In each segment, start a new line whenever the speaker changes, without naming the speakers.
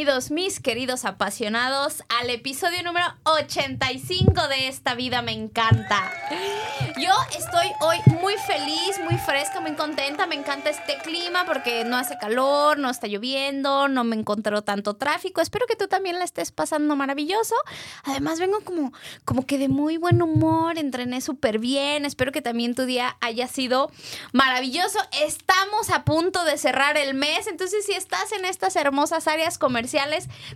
Bienvenidos mis queridos apasionados al episodio número 85 de Esta vida me encanta. Yo estoy hoy muy feliz, muy fresca, muy contenta, me encanta este clima porque no hace calor, no está lloviendo, no me encontró tanto tráfico. Espero que tú también la estés pasando maravilloso. Además vengo como, como que de muy buen humor, entrené súper bien, espero que también tu día haya sido maravilloso. Estamos a punto de cerrar el mes, entonces si estás en estas hermosas áreas comerciales.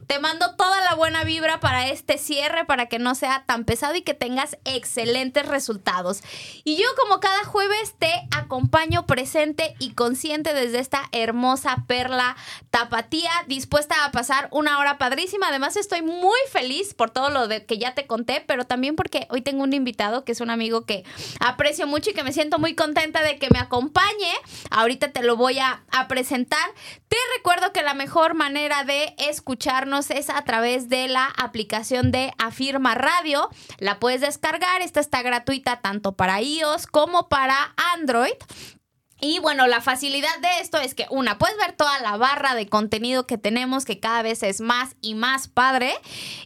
Te mando toda la buena vibra para este cierre, para que no sea tan pesado y que tengas excelentes resultados. Y yo como cada jueves te acompaño presente y consciente desde esta hermosa perla tapatía, dispuesta a pasar una hora padrísima. Además estoy muy feliz por todo lo de que ya te conté, pero también porque hoy tengo un invitado que es un amigo que aprecio mucho y que me siento muy contenta de que me acompañe. Ahorita te lo voy a, a presentar. Te recuerdo que la mejor manera de escucharnos es a través de la aplicación de Afirma Radio. La puedes descargar, esta está gratuita tanto para iOS como para Android. Y bueno, la facilidad de esto es que una, puedes ver toda la barra de contenido que tenemos, que cada vez es más y más padre.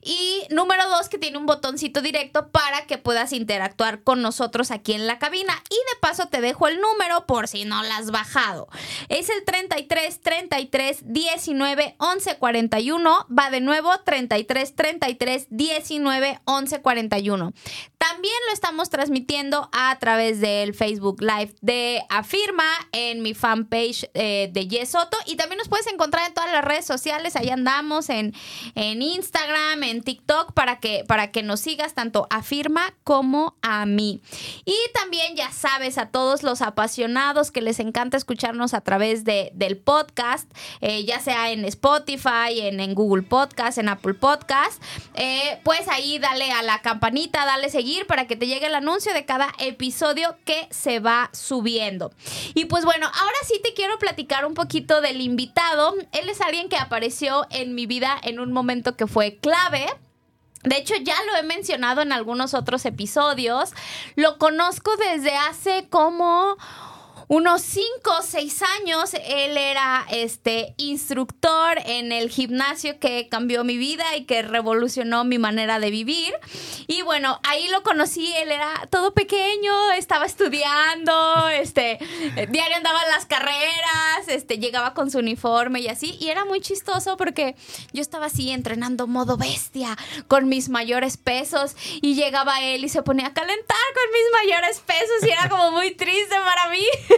Y número dos, que tiene un botoncito directo para que puedas interactuar con nosotros aquí en la cabina. Y de paso te dejo el número por si no la has bajado. Es el 33 33 19 11 41. Va de nuevo 33 33 19 11 41. También lo estamos transmitiendo a través del Facebook Live de Afirma en mi fanpage eh, de Yesoto y también nos puedes encontrar en todas las redes sociales, ahí andamos en, en Instagram, en TikTok para que, para que nos sigas tanto a Firma como a mí. Y también ya sabes a todos los apasionados que les encanta escucharnos a través de, del podcast, eh, ya sea en Spotify, en, en, Google Podcast, en Apple Podcast, eh, pues ahí dale a la campanita, dale seguir para que te llegue el anuncio de cada episodio que se va subiendo. Y pues bueno, ahora sí te quiero platicar un poquito del invitado. Él es alguien que apareció en mi vida en un momento que fue clave. De hecho, ya lo he mencionado en algunos otros episodios. Lo conozco desde hace como unos 5 o 6 años él era este instructor en el gimnasio que cambió mi vida y que revolucionó mi manera de vivir. Y bueno, ahí lo conocí, él era todo pequeño, estaba estudiando, este, diario andaba en las carreras, este, llegaba con su uniforme y así. Y era muy chistoso porque yo estaba así entrenando modo bestia con mis mayores pesos y llegaba él y se ponía a calentar con mis mayores pesos y era como muy triste para mí.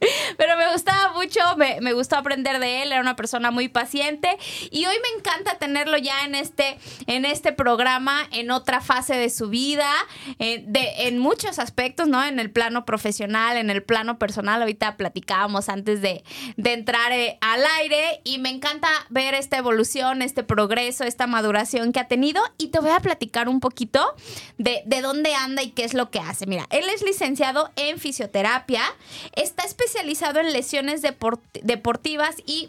Pero me gustaba mucho, me, gustó aprender de él, era una persona muy paciente. Y hoy me encanta tenerlo ya en este, en este programa, en otra fase de su vida, en, de, en muchos aspectos, ¿no? En el plano profesional, en el plano personal, ahorita platicábamos antes de, entrar eh, al aire. Y me encanta ver esta evolución, este progreso, esta maduración que ha tenido. Y te voy a platicar un poquito de, de dónde anda y qué es lo que hace. Mira, él es licenciado en fisioterapia, está especializado en lesiones deportivas y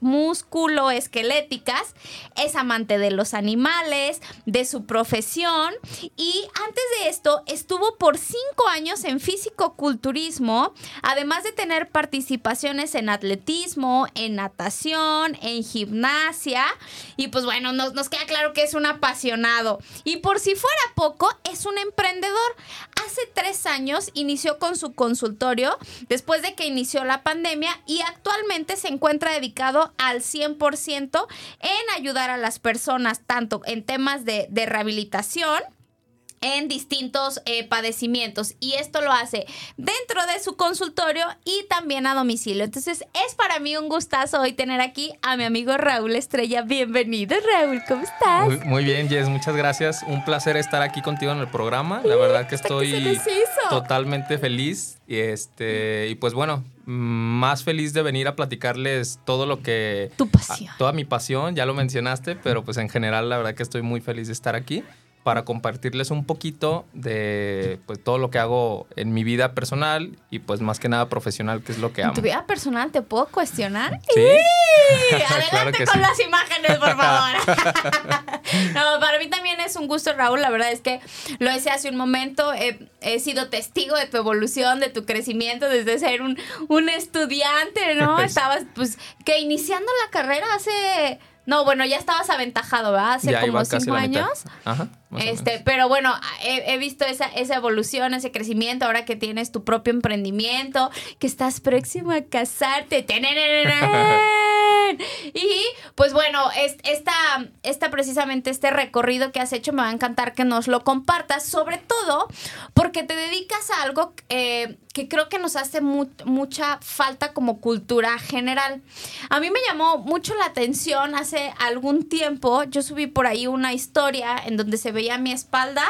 musculoesqueléticas. Es amante de los animales, de su profesión y antes de esto estuvo por cinco años en físico-culturismo, además de tener participaciones en atletismo, en natación, en gimnasia y pues bueno, nos, nos queda claro que es un apasionado. Y por si fuera poco, es un emprendedor. Hace tres años inició con su consultorio de que inició la pandemia y actualmente se encuentra dedicado al 100% en ayudar a las personas, tanto en temas de, de rehabilitación, en distintos eh, padecimientos y esto lo hace dentro de su consultorio y también a domicilio. Entonces es para mí un gustazo hoy tener aquí a mi amigo Raúl Estrella. Bienvenido Raúl, ¿cómo estás?
Muy, bien Jess, muchas gracias. Un placer estar aquí contigo en el programa. La verdad que estoy totalmente feliz y este y pues bueno, más feliz de venir a platicarles todo lo que
tu pasión.
toda mi pasión, ya lo mencionaste, pero pues en general la verdad que estoy muy feliz de estar aquí para compartirles un poquito de pues, todo lo que hago en mi vida personal y pues más que nada profesional, que es lo que amo.
¿En tu vida personal te puedo cuestionar?
Sí.
Adelante con las imágenes, por favor. no, para mí también es un gusto, Raúl. La verdad es que lo hice hace un momento. He, sido testigo de tu evolución, de tu crecimiento desde ser un, un estudiante, ¿no? Estabas, pues, que iniciando la carrera hace no, bueno, ya estabas aventajado, ¿verdad? Hace como cinco años. Ajá. Este, pero bueno, he, visto esa, esa evolución, ese crecimiento, ahora que tienes tu propio emprendimiento, que estás próximo a casarte. y pues bueno, esta, esta precisamente este recorrido que has hecho me va a encantar que nos lo compartas, sobre todo porque te dedicas a algo eh, que creo que nos hace mucha falta como cultura general. A mí me llamó mucho la atención hace algún tiempo, yo subí por ahí una historia en donde se veía mi espalda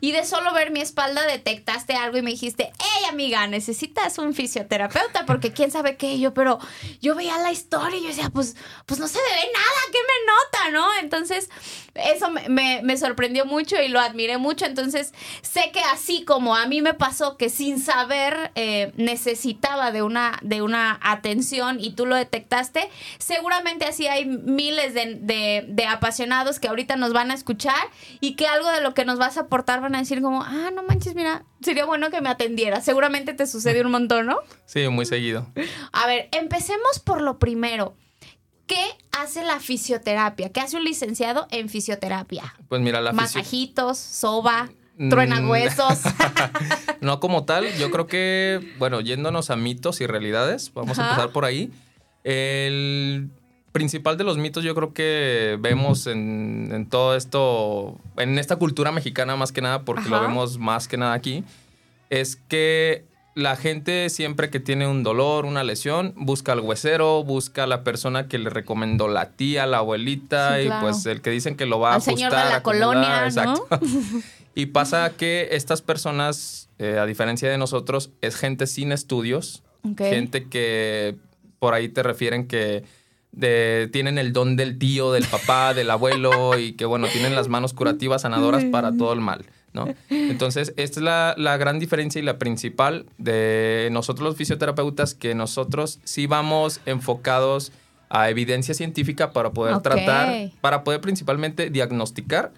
y de solo ver mi espalda detectaste algo y me dijiste, hey amiga, necesitas un fisioterapeuta porque quién sabe qué yo, pero yo veía la historia y yo decía, pues, pues no se ve nada, ¿qué me nota, no? Entonces, eso me, me sorprendió mucho y lo admiré mucho, entonces sé que así como a mí me pasó que sin saber eh, necesitaba de una, de una atención y tú lo detectaste, seguramente así hay miles de, apasionados que ahorita nos van a escuchar y que algo de lo que nos vas a aportar van a decir como, ah, no manches, mira, sería bueno que me atendiera. Seguramente te sucede un montón, ¿no?
Sí, muy seguido.
A ver, empecemos por lo primero. ¿Qué hace la fisioterapia? ¿Qué hace un licenciado en fisioterapia?
Pues mira, la
Masajitos, soba. Truena mm. huesos.
no como tal, yo creo que, bueno, yéndonos a mitos y realidades, vamos a empezar por ahí. El principal de los mitos yo creo que vemos en, todo esto, en esta cultura mexicana más que nada, porque lo vemos más que nada aquí, es que la gente siempre que tiene un dolor, una lesión, busca al huesero, busca a la persona que le recomendó la tía, la abuelita y pues el que dicen que lo va a ajustar.
Señor de la colonia, Exacto.
Y pasa que estas personas, eh, a diferencia de nosotros, es gente sin estudios, gente que por ahí te refieren que tienen el don del tío, del papá, del abuelo y que bueno, tienen las manos curativas, sanadoras para todo el mal. ¿no? Entonces, esta es la, la, gran diferencia y la principal de nosotros los fisioterapeutas, que nosotros sí vamos enfocados a evidencia científica para poder tratar, para poder principalmente diagnosticar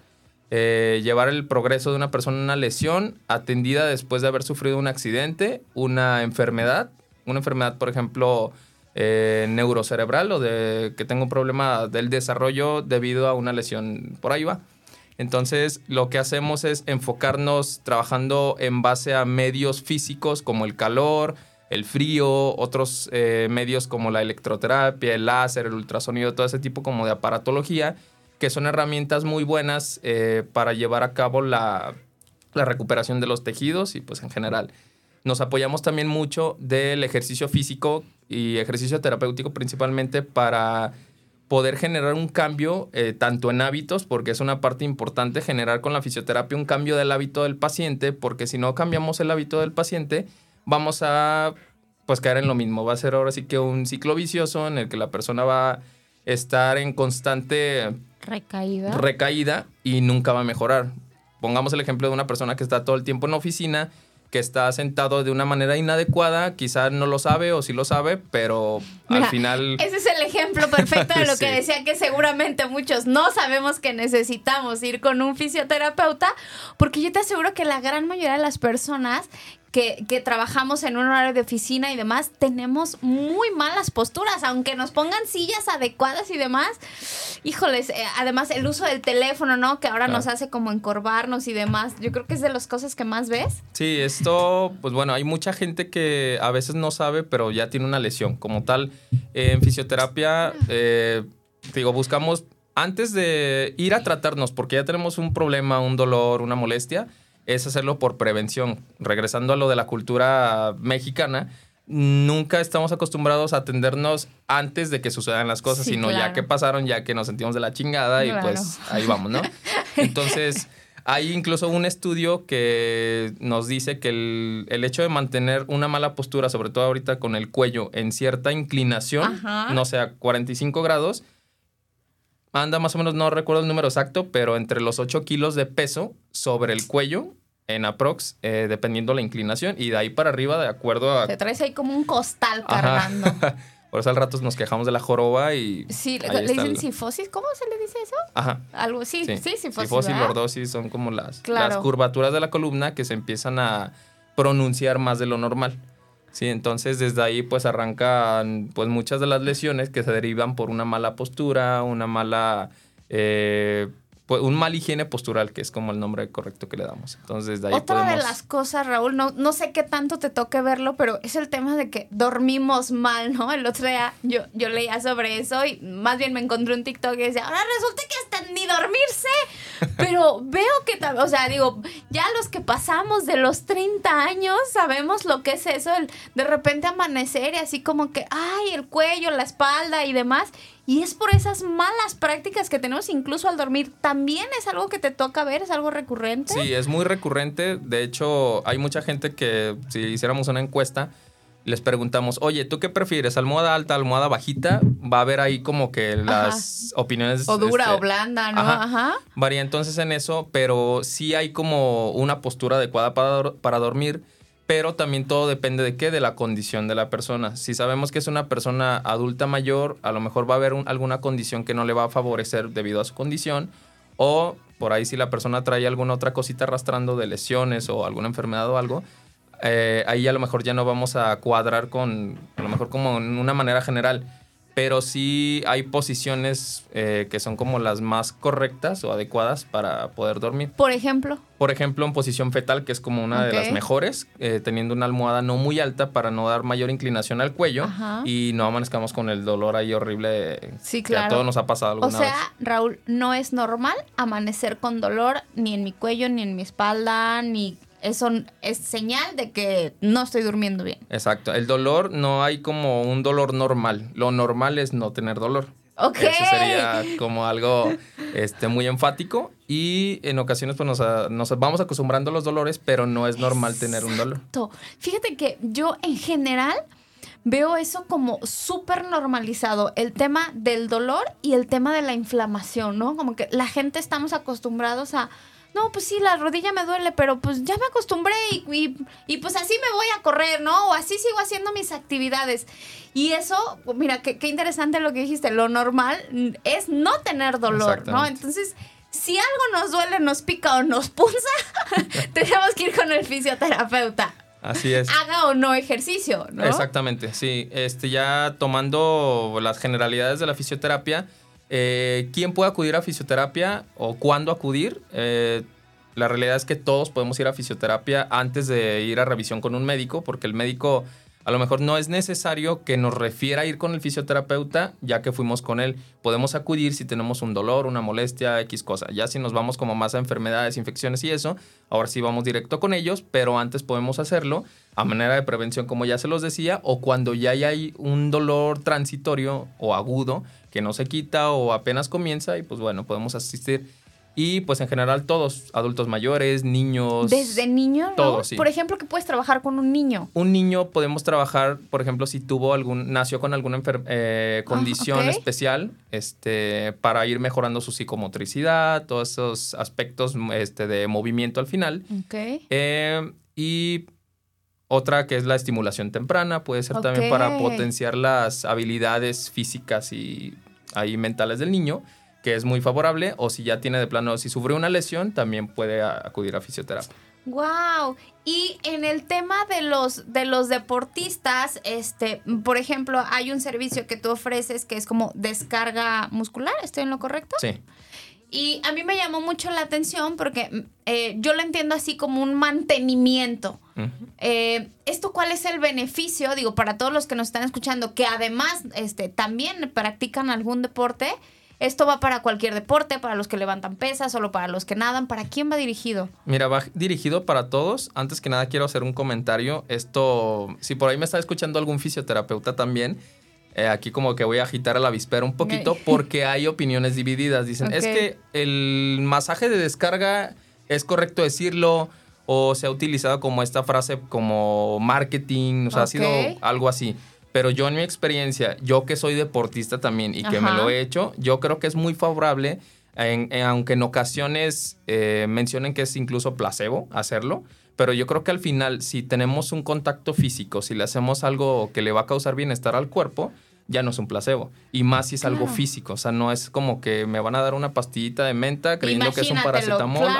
eh, llevar el progreso de una persona en una lesión atendida después de haber sufrido un accidente, una enfermedad, una enfermedad, por ejemplo, eh, neurocerebral o de que tenga un problema del desarrollo debido a una lesión. Por ahí va. Entonces, lo que hacemos es enfocarnos trabajando en base a medios físicos como el calor, el frío, otros eh, medios como la electroterapia, el láser, el ultrasonido, todo ese tipo como de aparatología que son herramientas muy buenas eh, para llevar a cabo la, recuperación de los tejidos y pues en general. Nos apoyamos también mucho del ejercicio físico y ejercicio terapéutico principalmente para poder generar un cambio eh, tanto en hábitos, porque es una parte importante generar con la fisioterapia un cambio del hábito del paciente, porque si no cambiamos el hábito del paciente, vamos a pues caer en lo mismo. Va a ser ahora sí que un ciclo vicioso en el que la persona va a estar en constante
Recaída.
Recaída y nunca va a mejorar. Pongamos el ejemplo de una persona que está todo el tiempo en oficina, que está sentado de una manera inadecuada, quizás no lo sabe o sí lo sabe, pero al final...
Ese es el ejemplo perfecto de lo que decía que seguramente muchos no sabemos que necesitamos ir con un fisioterapeuta, porque yo te aseguro que la gran mayoría de las personas que, trabajamos en un horario de oficina y demás, tenemos muy malas posturas, aunque nos pongan sillas adecuadas y demás. Híjoles, eh, además el uso del teléfono, ¿no? Que ahora nos hace como encorvarnos y demás. Yo creo que es de las cosas que más ves.
Sí, esto, pues bueno, hay mucha gente que a veces no sabe, pero ya tiene una lesión. Como tal, en fisioterapia, eh, digo, buscamos antes de ir a tratarnos, porque ya tenemos un problema, un dolor, una molestia, es hacerlo por prevención. Regresando a lo de la cultura mexicana, nunca estamos acostumbrados a atendernos antes de que sucedan las cosas, sino ya que pasaron, ya que nos sentimos de la chingada y pues ahí vamos, ¿no? Entonces, hay incluso un estudio que nos dice que el, el, hecho de mantener una mala postura, sobre todo ahorita con el cuello en cierta inclinación, no sea 45 grados, anda más o menos, no recuerdo el número exacto, pero entre los 8 kilos de peso sobre el cuello en aprox, eh, dependiendo la inclinación, y de ahí para arriba, de acuerdo a...
Te traes ahí como un costal cargando.
Por eso al rato nos quejamos de la joroba y...
Sí, le, dicen sifosis. ¿Cómo se le dice eso?
Ajá.
Algo, sí, sí, sí sifosis.
Sifosis, lordosis son como las, las curvaturas de la columna que se empiezan a pronunciar más de lo normal. Sí, entonces desde ahí pues arrancan pues muchas de las lesiones que se derivan por una mala postura, una mala eh, un mal higiene postural, que es como el nombre correcto que le damos. Entonces, de ahí
Otra de las cosas, Raúl, no, no sé qué tanto te toque verlo, pero es el tema de que dormimos mal, ¿no? El otro día yo, yo leía sobre eso y más bien me encontré un TikTok y decía, ahora resulta que hasta ni dormirse. Pero veo que, o sea, digo, ya los que pasamos de los 30 años sabemos lo que es eso, el de repente amanecer y así como que, ay, el cuello, la espalda y demás. Y es por esas malas prácticas que tenemos incluso al dormir. ¿También es algo que te toca ver? ¿Es algo recurrente?
Sí, es muy recurrente. De hecho, hay mucha gente que si hiciéramos una encuesta, les preguntamos, oye, ¿tú qué prefieres? ¿Almohada alta, almohada bajita? Va a haber ahí como que las opiniones...
O dura este, o blanda, ¿no?
Ajá. Varía entonces en eso, pero sí hay como una postura adecuada para, para dormir pero también todo depende de qué, de la condición de la persona. Si sabemos que es una persona adulta mayor, a lo mejor va a haber alguna condición que no le va a favorecer debido a su condición, o por ahí si la persona trae alguna otra cosita arrastrando de lesiones o alguna enfermedad o algo, eh, ahí a lo mejor ya no vamos a cuadrar con, a lo mejor como en una manera general pero sí hay posiciones eh, que son como las más correctas o adecuadas para poder dormir.
Por ejemplo.
Por ejemplo, en posición fetal, que es como una de las mejores, eh, teniendo una almohada no muy alta para no dar mayor inclinación al cuello y no amanezcamos con el dolor ahí horrible.
Sí, claro.
Que a todos nos ha pasado alguna
vez. O sea, Raúl, no es normal amanecer con dolor ni en mi cuello, ni en mi espalda, ni eso es señal de que no estoy durmiendo bien.
Exacto. El dolor no hay como un dolor normal. Lo normal es no tener dolor.
Ok.
Eso sería como algo este, muy enfático. Y en ocasiones pues nos, vamos acostumbrando a los dolores, pero no es normal tener un dolor.
Fíjate que yo en general veo eso como súper normalizado, el tema del dolor y el tema de la inflamación, ¿no? Como que la gente estamos acostumbrados a no, pues sí, la rodilla me duele, pero pues ya me acostumbré y, y, pues así me voy a correr, ¿no? O así sigo haciendo mis actividades. Y eso, mira, qué, interesante lo que dijiste, lo normal es no tener dolor, ¿no? Entonces, si algo nos duele, nos pica o nos punza, tenemos que ir con el fisioterapeuta.
Así es.
Haga o no ejercicio, ¿no?
Exactamente, sí. Este, ya tomando las generalidades de la fisioterapia, eh, ¿Quién puede acudir a fisioterapia o cuándo acudir? Eh, la realidad es que todos podemos ir a fisioterapia antes de ir a revisión con un médico, porque el médico a lo mejor no es necesario que nos refiera a ir con el fisioterapeuta, ya que fuimos con él. Podemos acudir si tenemos un dolor, una molestia, X cosa. Ya si nos vamos como más a enfermedades, infecciones y eso, ahora sí vamos directo con ellos, pero antes podemos hacerlo a manera de prevención, como ya se los decía, o cuando ya hay un dolor transitorio o agudo que no se quita o apenas comienza y pues bueno, podemos asistir. Y pues en general todos, adultos mayores, niños.
Desde niño, Todos, sí. Por ejemplo, que puedes trabajar con un niño.
Un niño podemos trabajar, por ejemplo, si tuvo algún, nació con alguna eh, ah, condición especial, este, para ir mejorando su psicomotricidad, todos esos aspectos este, de movimiento al final.
Ok.
Eh, y otra que es la estimulación temprana, puede ser también para potenciar las habilidades físicas y ahí mentales del niño, que es muy favorable, o si ya tiene de plano, si sufre una lesión, también puede acudir a fisioterapia.
Wow. Y en el tema de los de los deportistas, este, por ejemplo, hay un servicio que tú ofreces que es como descarga muscular, ¿estoy en lo correcto?
Sí.
Y a mí me llamó mucho la atención porque mm, eh, yo lo entiendo así como un mantenimiento. Eh, ¿Esto cuál es el beneficio? Digo, para todos los que nos están escuchando, que además este, también practican algún deporte, esto va para cualquier deporte, para los que levantan pesas, solo para los que nadan. ¿Para quién va dirigido?
Mira, va dirigido para todos. Antes que nada quiero hacer un comentario. Esto, si por ahí me está escuchando algún fisioterapeuta también, eh, aquí como que voy a agitar a la vispera un poquito porque hay opiniones divididas. Dicen, es que el masaje de descarga es correcto decirlo o se ha utilizado como esta frase como marketing, o sea, ha sido algo así. Pero yo en mi experiencia, yo que soy deportista también y que me lo he hecho, yo creo que es muy favorable, aunque en ocasiones eh, mencionen que es incluso placebo hacerlo, pero yo creo que al final, si tenemos un contacto físico, si le hacemos algo que le va a causar bienestar al cuerpo, ya no es un placebo. Y más si es algo físico. O sea, no es como que me van a dar una pastillita de menta creyendo que es un paracetamol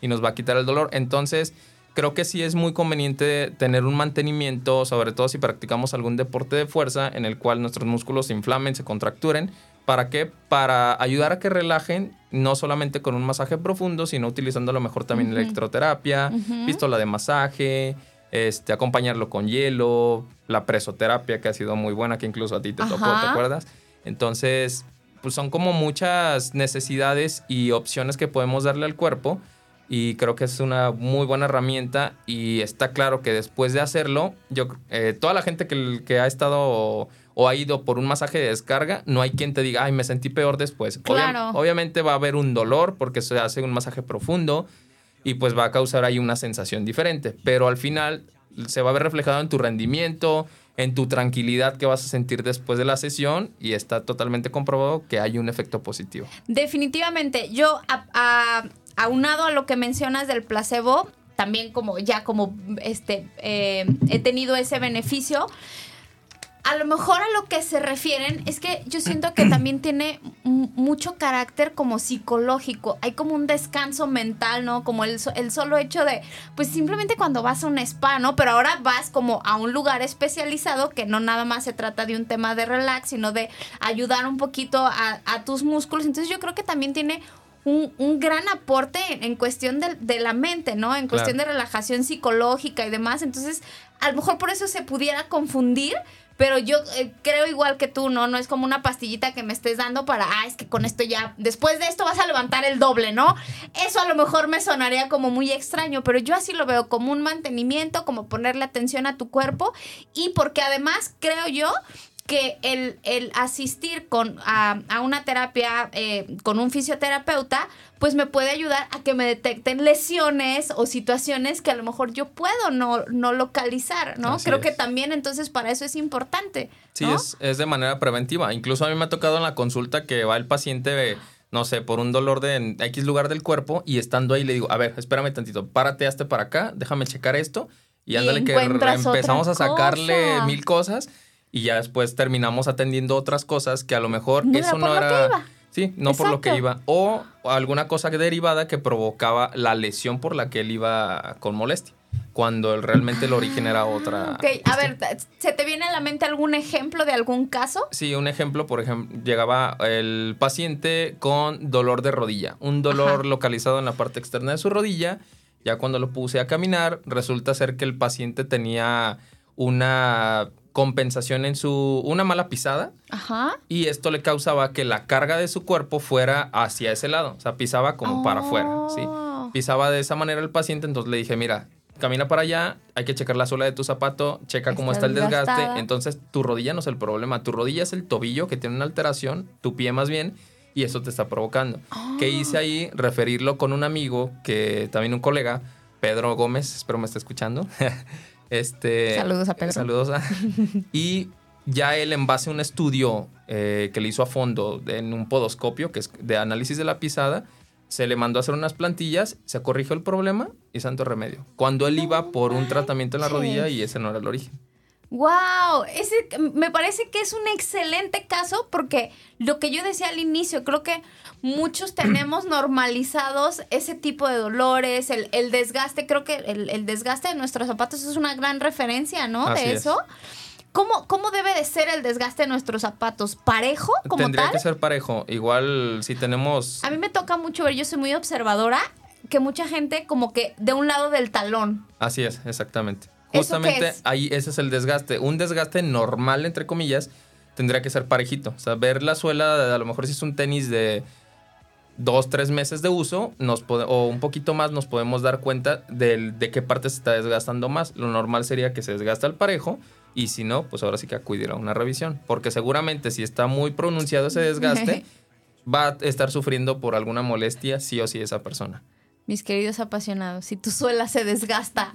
y nos va a quitar el dolor. Entonces, creo que sí es muy conveniente tener un mantenimiento, sobre todo si practicamos algún deporte de fuerza en el cual nuestros músculos se inflamen, se contracturen. ¿Para qué? Para ayudar a que relajen, no solamente con un masaje profundo, sino utilizando a lo mejor también electroterapia, pistola de masaje, este, acompañarlo con hielo, la presoterapia que ha sido muy buena, que incluso a ti te tocó, ¿te acuerdas? Entonces, pues son como muchas necesidades y opciones que podemos darle al cuerpo y creo que es una muy buena herramienta y está claro que después de hacerlo, yo, eh, toda la gente que, que ha estado o, ha ido por un masaje de descarga, no hay quien te diga, ay, me sentí peor después.
Claro.
obviamente va a haber un dolor porque se hace un masaje profundo y pues va a causar ahí una sensación diferente, pero al final se va a ver reflejado en tu rendimiento, en tu tranquilidad que vas a sentir después de la sesión y está totalmente comprobado que hay un efecto positivo.
Definitivamente, yo aunado a lo que mencionas del placebo, también como ya como este eh, he tenido ese beneficio a lo mejor a lo que se refieren es que yo siento que también tiene mucho carácter como psicológico. Hay como un descanso mental, ¿no? Como el, el, solo hecho de, pues simplemente cuando vas a un spa, ¿no? Pero ahora vas como a un lugar especializado que no nada más se trata de un tema de relax, sino de ayudar un poquito a, tus músculos. Entonces yo creo que también tiene un, gran aporte en, cuestión de, la mente, ¿no? En cuestión de relajación psicológica y demás. Entonces, a lo mejor por eso se pudiera confundir, pero yo eh, creo igual que tú, ¿no? No es como una pastillita que me estés dando para, ah, es que con esto ya, después de esto vas a levantar el doble, ¿no? Eso a lo mejor me sonaría como muy extraño, pero yo así lo veo como un mantenimiento, como ponerle atención a tu cuerpo y porque además creo yo que el, el asistir con, a, una terapia eh, con un fisioterapeuta, pues me puede ayudar a que me detecten lesiones o situaciones que a lo mejor yo puedo no, no localizar, ¿no? Creo que también entonces para eso es importante.
Sí, es, es de manera preventiva. Incluso a mí me ha tocado en la consulta que va el paciente no sé, por un dolor de X lugar del cuerpo y estando ahí le digo, a ver, espérame tantito, párate, hazte para acá, déjame checar esto y ándale que empezamos a sacarle mil cosas y ya después terminamos atendiendo otras cosas que a lo mejor eso no era... Sí, no por lo que iba. O alguna cosa derivada que provocaba la lesión por la que él iba con molestia. Cuando realmente el origen era otra.
Ok, a ver, ¿se te viene a la mente algún ejemplo de algún caso?
Sí, un ejemplo, por ejemplo, llegaba el paciente con dolor de rodilla, un dolor localizado en la parte externa de su rodilla. Ya cuando lo puse a caminar, resulta ser que el paciente tenía una compensación en su una mala pisada
Ajá.
y esto le causaba que la carga de su cuerpo fuera hacia ese lado, o sea, pisaba como para afuera, ¿sí? Oh. Pisaba de esa manera el paciente, entonces le dije, mira, camina para allá, hay que checar la suela de tu zapato, checa cómo está el desgaste, entonces tu rodilla no es el problema, tu rodilla es el tobillo que tiene una alteración, tu pie más bien, y eso te está provocando. ¿Qué hice ahí? Referirlo con un amigo, que también un colega, Pedro Gómez, espero me esté escuchando. Este,
saludos a Pedro.
Saludos a... y ya él en base a un estudio eh, que le hizo a fondo en un podoscopio, que es de análisis de la pisada, se le mandó a hacer unas plantillas, se corrigió el problema y santo remedio. Cuando él iba por un tratamiento en la rodilla y ese no era el origen.
Wow, ese me parece que es un excelente caso porque lo que yo decía al inicio, creo que muchos tenemos normalizados ese tipo de dolores, el, desgaste, creo que el, desgaste de nuestros zapatos es una gran referencia, ¿no? de eso. ¿Cómo, ¿Cómo, debe de ser el desgaste de nuestros zapatos? ¿Parejo como
Tendría que ser parejo. Igual si tenemos...
A mí me toca mucho ver, yo soy muy observadora, que mucha gente como que de un lado del talón.
Así es, exactamente. Justamente ahí ese es el desgaste. Un desgaste normal, entre comillas, tendría que ser parejito. O sea, ver la suela, a lo mejor si es un tenis de dos, tres meses de uso, nos o un poquito más, nos podemos dar cuenta de, de qué parte se está desgastando más. Lo normal sería que se desgasta el parejo. Y si no, pues ahora sí que acudir a una revisión. Porque seguramente si está muy pronunciado ese desgaste, va a estar sufriendo por alguna molestia sí o sí esa persona
mis queridos apasionados, si tu suela se desgasta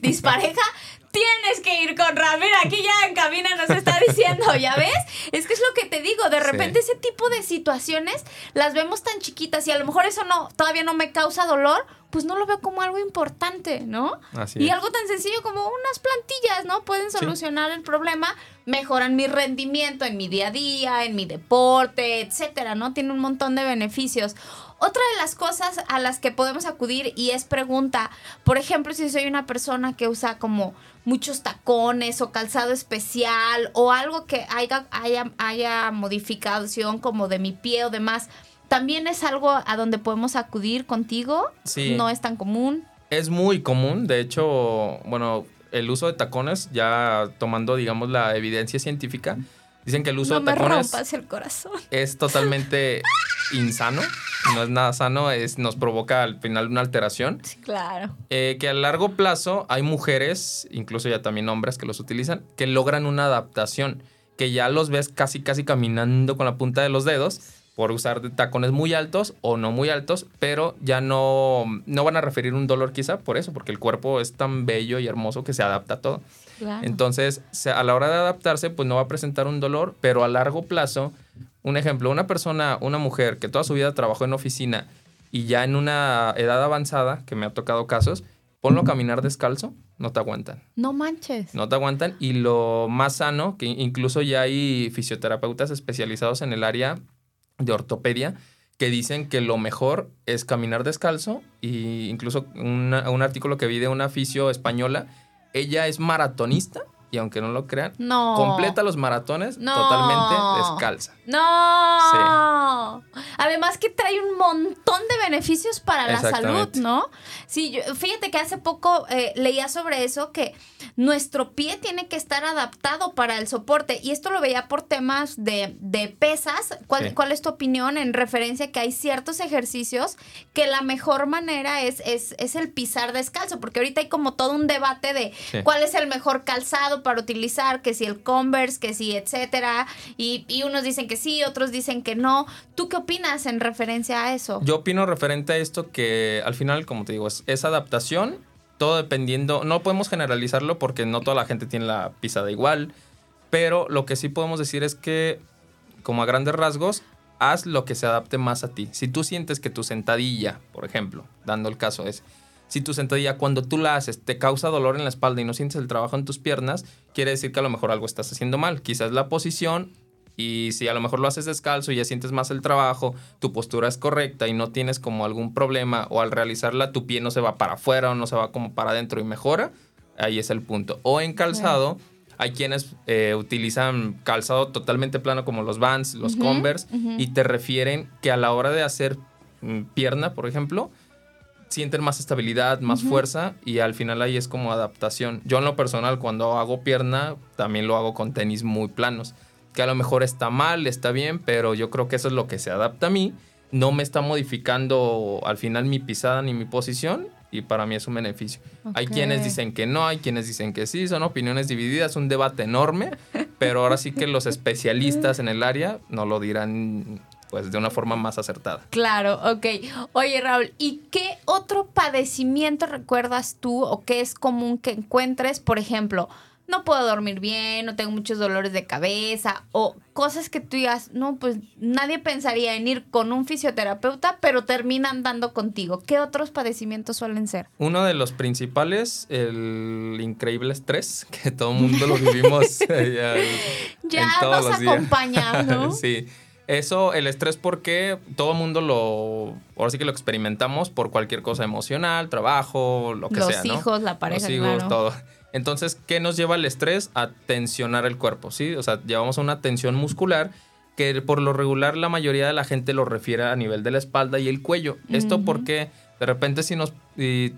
dispareja, tienes que ir con. Mira, aquí ya en cabina nos está diciendo, ¿ya ves? Es que es lo que te digo, de repente ese tipo de situaciones las vemos tan chiquitas y a lo mejor eso no todavía no me causa dolor, pues no lo veo como algo importante, ¿no?
Así
y
es.
algo tan sencillo como unas plantillas, ¿no? Pueden solucionar el problema, mejoran mi rendimiento en mi día a día, en mi deporte, etcétera, ¿no? Tiene un montón de beneficios. Otra de las cosas a las que podemos acudir y es pregunta, por ejemplo, si soy una persona que usa como muchos tacones o calzado especial o algo que haya, haya, haya modificación como de mi pie o demás, ¿también es algo a donde podemos acudir contigo?
Sí.
No es tan común.
Es muy común, de hecho, bueno, el uso de tacones, ya tomando, digamos, la evidencia científica, dicen que el uso
no
de
me
tacones
el corazón.
es totalmente insano, no es nada sano, es, nos provoca al final una alteración.
Sí, claro.
Eh, que a largo plazo hay mujeres, incluso ya también hombres que los utilizan, que logran una adaptación, que ya los ves casi casi caminando con la punta de los dedos por usar tacones muy altos o no muy altos, pero ya no, no van a referir un dolor quizá por eso, porque el cuerpo es tan bello y hermoso que se adapta a todo.
Claro.
Entonces, a la hora de adaptarse, pues no va a presentar un dolor, pero a largo plazo, un ejemplo, una persona, una mujer que toda su vida trabajó en oficina y ya en una edad avanzada, que me ha tocado casos, ponlo a caminar descalzo, no te aguantan.
no manches.
No te aguantan. Y lo más sano, que incluso ya hay fisioterapeutas especializados en el área de ortopedia, que dicen que lo mejor es caminar descalzo. Y incluso una- un artículo que vi de una fisio española, ella es maratonista y aunque no lo crean,
No.
completa los maratones
No.
totalmente descalza.
No. Además que trae un montón de beneficios para la salud. ¿no? Sí, yo- fíjate que hace poco eh, leía sobre eso que nuestro pie tiene que estar adaptado para el soporte y esto lo veía por temas de, de pesas. ¿Cuál,
Sí.
¿Cuál es tu opinión en referencia a que hay ciertos ejercicios que la mejor manera es, es, es el pisar descalzo? Porque ahorita hay como todo un debate de
Sí.
cuál es el mejor calzado para utilizar, que si el Converse, que si etcétera, y, y unos dicen que sí, otros dicen que no. ¿Tú qué opinas en referencia a eso?
Yo opino referente a esto que al final, como te digo, es, es adaptación, todo dependiendo, no podemos generalizarlo porque no toda la gente tiene la pisada igual, pero lo que sí podemos decir es que, como a grandes rasgos, haz lo que se adapte más a ti. Si tú sientes que tu sentadilla, por ejemplo, dando el caso es, si tu sentadilla cuando tú la haces te causa dolor en la espalda y no sientes el trabajo en tus piernas, quiere decir que a lo mejor algo estás haciendo mal. Quizás la posición y si a lo mejor lo haces descalzo y ya sientes más el trabajo, tu postura es correcta y no tienes como algún problema o al realizarla tu pie no se va para afuera o no se va como para adentro y mejora, ahí es el punto. O en calzado, hay quienes eh, utilizan calzado totalmente plano como los Vans, los
Ujú,
Converse y te refieren que a la hora de hacer mm, pierna, por ejemplo, sienten más estabilidad, más fuerza y al final ahí es como adaptación. Yo en lo personal cuando hago pierna también lo hago con tenis muy planos, que a lo mejor está mal, está bien, pero yo creo que eso es lo que se adapta a mí. No me está modificando al final mi pisada ni mi posición y para mí es un beneficio. Hay quienes dicen que no, hay quienes dicen que sí, son opiniones divididas, un debate enorme, pero ahora sí que los especialistas en el área nos lo dirán pues de una forma más acertada.
Claro, ok. Oye, Raúl, ¿y qué otro padecimiento recuerdas tú o qué es común que encuentres? Por ejemplo, no puedo dormir bien, no tengo muchos dolores de cabeza o cosas que tú digas, no, pues nadie pensaría en ir con un fisioterapeuta, pero terminan dando contigo. ¿Qué otros padecimientos suelen ser?
Uno de los principales, el increíble estrés, que todo el mundo lo vivimos eh,
Ya
en todos
nos
los días.
acompaña, ¿no?
sí. Eso, el estrés, porque todo el mundo lo, ahora sí que lo experimentamos por cualquier cosa emocional, trabajo, lo que
Los
sea, ¿no?
hijos, la pareja,
Los hijos,
claro.
todo. Entonces, ¿qué nos lleva el estrés? A tensionar el cuerpo, ¿sí? O sea, llevamos a una tensión muscular que por lo regular la mayoría de la gente lo refiere a nivel de la espalda y el cuello. Esto porque de repente si nos,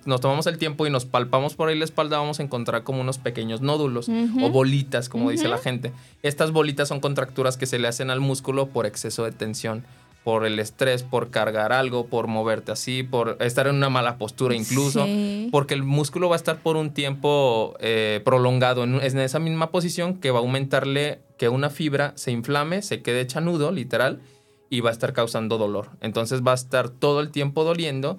nos tomamos el tiempo y nos palpamos por ahí la espalda, vamos a encontrar como unos pequeños nódulos o bolitas, como dice la gente. Estas bolitas son contracturas que se le hacen al músculo por exceso de tensión, por el estrés, por cargar algo, por moverte así, por estar en una mala postura incluso,
Sí.
porque el músculo va a estar por un tiempo eh, prolongado en, en esa misma posición que va a aumentarle que una fibra se inflame, se quede hecha nudo, literal, y va a estar causando dolor. Entonces va a estar todo el tiempo doliendo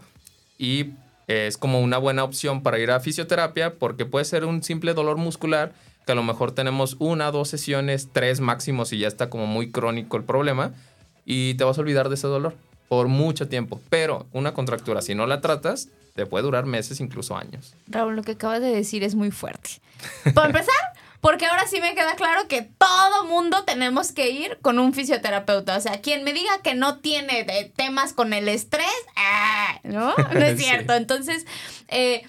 y es como una buena opción para ir a fisioterapia porque puede ser un simple dolor muscular que a lo mejor tenemos una, dos sesiones, tres máximo si ya está como muy crónico el problema y te vas a olvidar de ese dolor por mucho tiempo. Pero una contractura, si no la tratas, te puede durar meses, incluso años.
Raúl, lo que acabas de decir es muy fuerte. Para empezar, porque ahora sí me queda claro que todo mundo tenemos que ir con un fisioterapeuta. O sea, quien me diga que no tiene de temas con el estrés, ah, ¿no? No es cierto. Entonces, eh,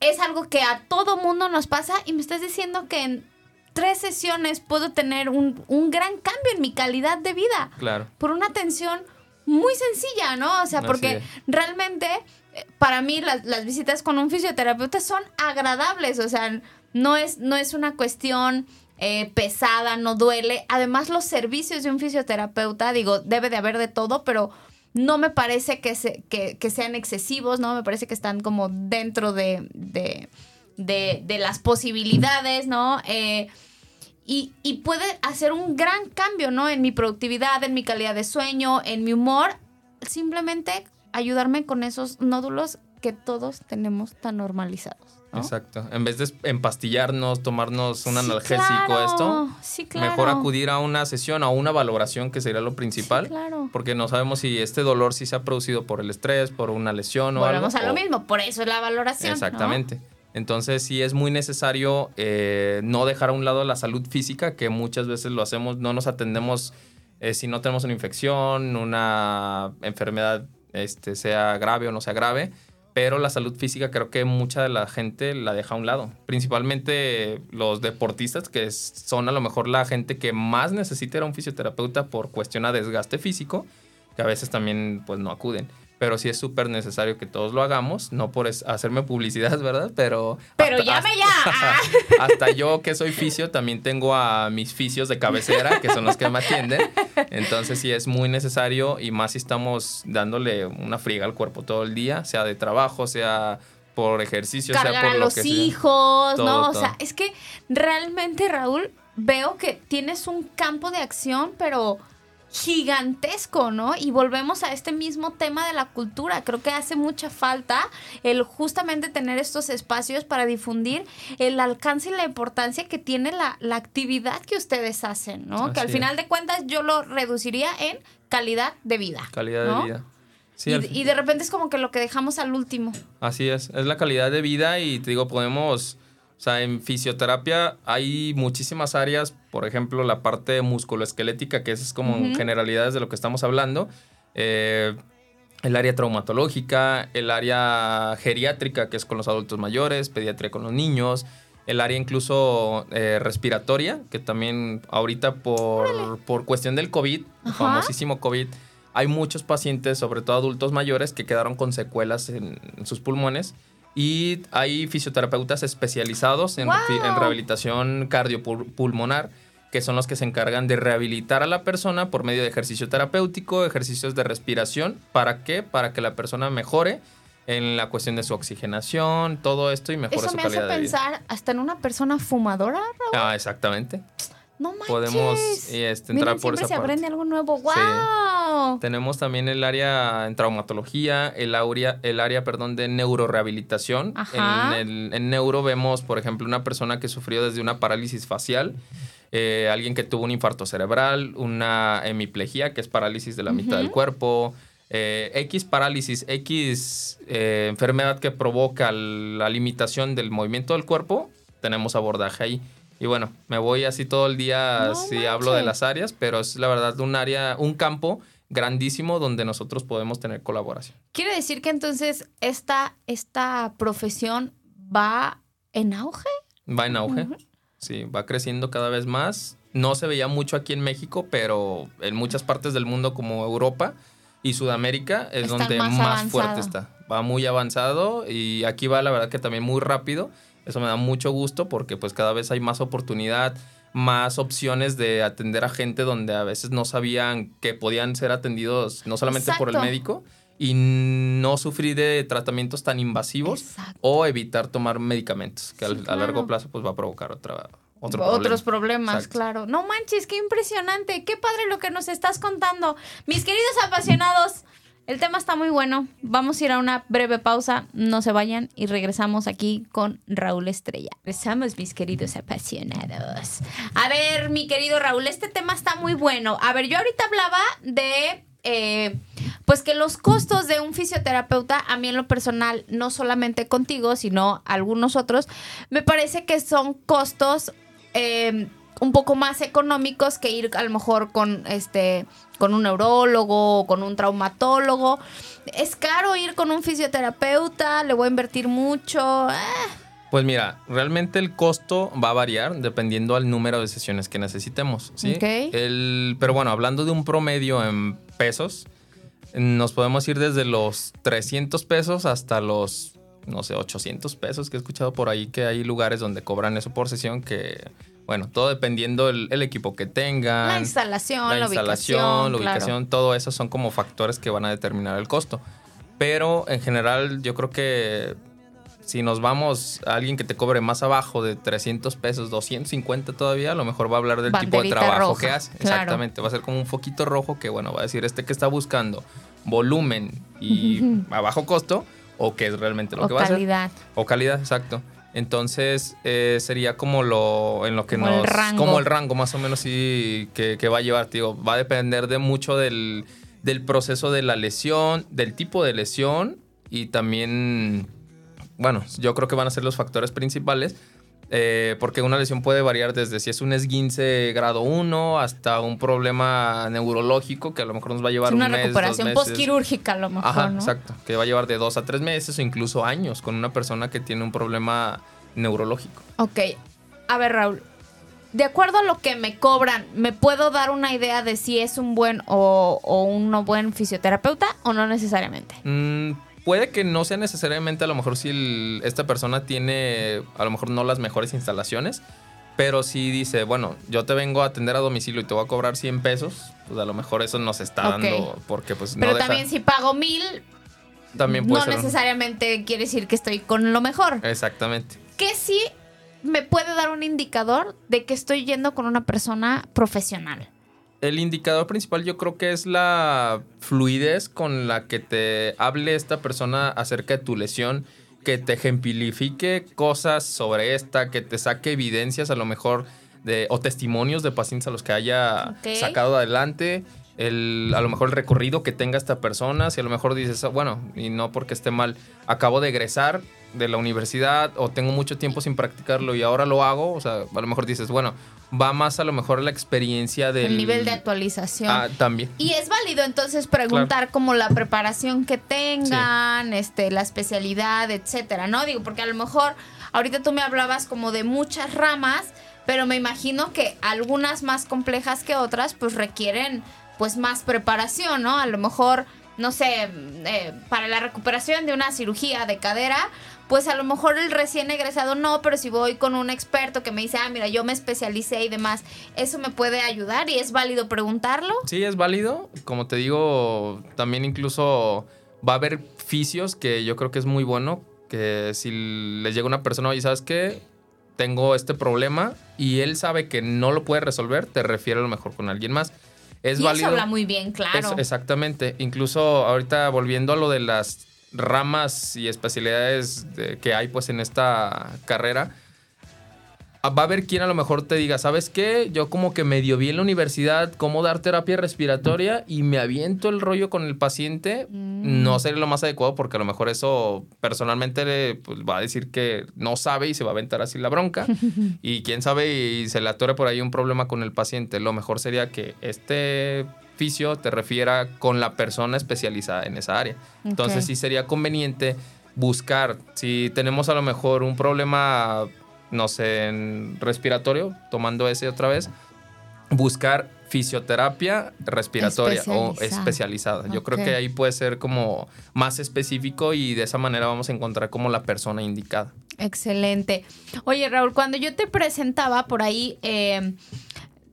es algo que a todo mundo nos pasa y me estás diciendo que en tres sesiones puedo tener un, un gran cambio en mi calidad de vida.
Claro.
Por una atención muy sencilla, ¿no? O sea, porque realmente eh, para mí las, las, visitas con un fisioterapeuta son agradables, o sea, no es, no es una cuestión eh, pesada, no duele. Además, los servicios de un fisioterapeuta, digo, debe de haber de todo, pero no me parece que, se, que, sean excesivos, ¿no? Me parece que están como dentro de, de, de, las posibilidades, ¿no? Eh, y, y, puede hacer un gran cambio, ¿no? En mi productividad, en mi calidad de sueño, en mi humor. Simplemente ayudarme con esos nódulos que todos tenemos tan normalizados.
Exacto. En vez de empastillarnos, tomarnos un analgésico, esto, mejor acudir a una sesión, a una valoración que sería lo principal. Porque no sabemos si este dolor sí se ha producido por el estrés, por una lesión o
algo.
Volvemos
a lo mismo, por eso es la valoración.
Exactamente. Entonces sí es muy necesario eh, no dejar a un lado la salud física, que muchas veces lo hacemos, no nos atendemos eh, si no tenemos una infección, una enfermedad, este, sea grave o no sea grave pero la salud física creo que mucha de la gente la deja a un lado. Principalmente los deportistas, que son a lo mejor la gente que más necesita a un fisioterapeuta por cuestión a desgaste físico, que a veces también pues no acuden pero sí es súper necesario que todos lo hagamos, no por hacerme publicidad, ¿verdad? Pero...
Pero llame ya.
Hasta yo que soy fisio, también tengo a mis fisios de cabecera, que son los que me atienden. Entonces sí es muy necesario y más si estamos dándole una friga al cuerpo todo el día, sea de trabajo, sea por ejercicio, sea por
a los hijos, ¿no? O sea, es que realmente, Raúl, veo que tienes un campo de acción, pero gigantesco, ¿no? Y volvemos a este mismo tema de la cultura. Creo que hace mucha falta el justamente tener estos espacios para difundir el alcance y la importancia que tiene la, actividad que ustedes hacen, ¿no? que al final de cuentas yo lo reduciría en calidad de vida.
Calidad de vida.
y, de repente es como que lo que dejamos al último.
Así es, es la calidad de vida y te digo, podemos o sea, en fisioterapia hay muchísimas áreas, por ejemplo, la parte musculoesquelética, que es como generalidades de lo que estamos hablando. Eh, el área traumatológica, el área geriátrica, que es con los adultos mayores, pediatría con los niños, el área incluso eh, respiratoria, que también ahorita por, por cuestión del COVID, famosísimo COVID, hay muchos pacientes, sobre todo adultos mayores, que quedaron con secuelas en sus pulmones y hay fisioterapeutas especializados en, rehabilitación cardiopulmonar, que son los que se encargan de rehabilitar a la persona por medio de ejercicio terapéutico, ejercicios de respiración. ¿Para qué? Para que la persona mejore en la cuestión de su oxigenación, todo esto y mejore su calidad de vida. Eso me hace pensar
hasta en una persona fumadora, Raúl.
Ah, exactamente.
No manches.
Podemos este, entrar por esa
se aprende algo nuevo. ¡Wow!
Tenemos también el área en traumatología, el área, el área perdón, de neurorehabilitación. En, en neuro vemos, por ejemplo, una persona que sufrió desde una parálisis facial. Eh, alguien que tuvo un infarto cerebral, una hemiplegia, que es parálisis de la mitad del cuerpo, eh, X parálisis, X eh, enfermedad que provoca la limitación del movimiento del cuerpo, tenemos abordaje ahí. Y bueno, me voy así todo el día si hablo de las áreas, pero es la verdad un área, un campo grandísimo donde nosotros podemos tener colaboración.
¿Quiere decir que entonces esta, esta profesión va en auge?
Va en auge, sí, va creciendo cada vez más. No se veía mucho aquí en México, pero en muchas partes del mundo como Europa y Sudamérica es donde más fuerte está. Va muy avanzado y aquí va la verdad que también muy rápido eso me da mucho gusto porque pues cada vez hay más oportunidad, más opciones de atender a gente donde a veces no sabían que podían ser atendidos no solamente por el médico y no sufrir de tratamientos tan invasivos o evitar tomar medicamentos que a largo plazo pues va a provocar otra
otros problemas, claro. No manches, qué impresionante, qué padre lo que nos estás contando. Mis queridos apasionados, El tema está muy bueno. Vamos a ir a una breve pausa. No se vayan y regresamos aquí con Raúl Estrella. Regresamos, mis queridos apasionados. A ver, mi querido Raúl, este tema está muy bueno. A ver, yo ahorita hablaba de eh, pues que los costos de un fisioterapeuta, a mí en lo personal, no solamente contigo, sino algunos otros, me parece que son costos eh, un poco más económicos que ir a lo mejor con este con un neurólogo o con un traumatólogo. Es caro ir con un fisioterapeuta, le voy a invertir mucho. Eh.
Pues mira, realmente el costo va a variar dependiendo al número de sesiones que necesitemos, ¿sí? El, pero bueno, hablando de un promedio en pesos, nos podemos ir desde los 300 pesos hasta los, no sé, 800 pesos que he escuchado por ahí que hay lugares donde cobran eso por sesión que bueno, todo dependiendo el, equipo que tengan.
La instalación, la, instalación,
la ubicación, todo eso son como factores que van a determinar el costo. Pero en general yo creo que si nos vamos a alguien que te cobre más abajo de 300 pesos, 250 todavía, a lo mejor va a hablar del tipo de trabajo que hace. Exactamente, va a ser como un foquito rojo que, bueno, va a decir este que está buscando volumen y a bajo costo o que es realmente lo que va a hacer. O calidad. O calidad, exacto. Entonces eh, sería como lo en lo que como nos. El rango. Como el rango, más o menos, sí, que, va a llevar, digo. Va a depender de mucho del, del proceso de la lesión, del tipo de lesión y también. Bueno, yo creo que van a ser los factores principales eh, porque una lesión puede variar desde si es un esguince grado 1 hasta un problema neurológico que a lo mejor nos va a llevar
una recuperación postquirúrgica a lo mejor. Ajá,
exacto. Que va a llevar de dos a tres meses o incluso años con una persona que tiene un problema neurológico.
Ok. A ver, Raúl. De acuerdo a lo que me cobran, ¿me puedo dar una idea de si es un buen o, un no buen fisioterapeuta o no necesariamente?
Mm, puede que no sea necesariamente a lo mejor si esta persona tiene a lo mejor no las mejores instalaciones, pero si dice, bueno, yo te vengo a atender a domicilio y te voy a cobrar 100 pesos, pues a lo mejor eso nos está dando porque pues
no Pero también si pago mil,
también no
necesariamente quiere decir que estoy con lo mejor.
Exactamente.
Que sí me puede dar un indicador de que estoy yendo con una persona profesional
el indicador principal yo creo que es la fluidez con la que te hable esta persona acerca de tu lesión, que te ejemplifique cosas sobre esta, que te saque evidencias a lo mejor de, o testimonios de pacientes a los que haya sacado adelante. El, a lo mejor el recorrido que tenga esta persona, si a lo mejor dices, ah, bueno, y no porque esté mal, acabo de egresar de la universidad o tengo mucho tiempo sin practicarlo y ahora lo hago, o sea, a lo mejor dices, bueno, va más a lo mejor la experiencia del...
El nivel de actualización.
Ah, también.
Y es válido entonces preguntar como la preparación que tengan, este, la especialidad, etcétera, ¿no? Digo, porque a lo mejor ahorita tú me hablabas como de muchas ramas, pero me imagino que algunas más complejas que otras pues requieren pues más preparación, ¿no? A lo mejor no sé, eh, para la recuperación de una cirugía de cadera, pues a lo mejor el recién egresado no, pero si voy con un experto que me dice, ah, mira, yo me especialicé y demás, ¿eso me puede ayudar y es válido preguntarlo?
Sí, es válido. Como te digo, también incluso va a haber fisios que yo creo que es muy bueno, que si les llega una persona y sabes qué, tengo este problema y él sabe que no lo puede resolver, te refiere a lo mejor con alguien más. Es válido. Eso
habla muy bien, claro.
exactamente. Incluso ahorita volviendo a lo de las ramas y especialidades que hay pues en esta carrera, ah, va a haber quien a lo mejor te diga, ¿sabes qué? Yo como que medio vi en la universidad cómo dar terapia respiratoria y me aviento el rollo con el paciente. Mm. No sería lo más adecuado porque a lo mejor eso personalmente pues, va a decir que no sabe y se va a aventar así la bronca. y quién sabe y se le atore por ahí un problema con el paciente. Lo mejor sería que este fisio te refiera con la persona especializada en esa área. Entonces sí sería conveniente buscar, si tenemos a lo mejor un problema, no sé, en respiratorio, tomando ese otra vez, buscar fisioterapia respiratoria o especializada. Yo creo que ahí puede ser como más específico y de esa manera vamos a encontrar como la persona indicada.
Excelente. Oye, Raúl, cuando yo te presentaba por ahí, eh,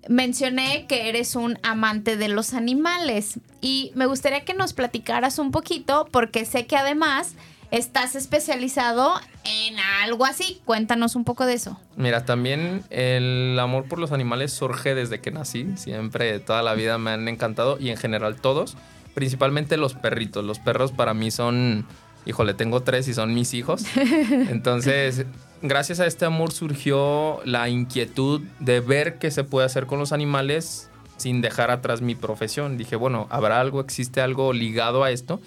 mencioné que eres un amante de los animales y me gustaría que nos platicaras un poquito porque sé que además estás especializado en algo así. Cuéntanos un poco de eso.
Mira, también el amor por los animales surge desde que nací. Siempre, toda la vida me han encantado y en general todos. principalmente los perritos. Los perros para mí son, híjole, tengo tres y son mis hijos. Entonces, gracias a este amor surgió la inquietud de ver qué se puede hacer con los animales sin dejar atrás mi profesión. Dije, bueno, ¿habrá algo, existe algo ligado a esto?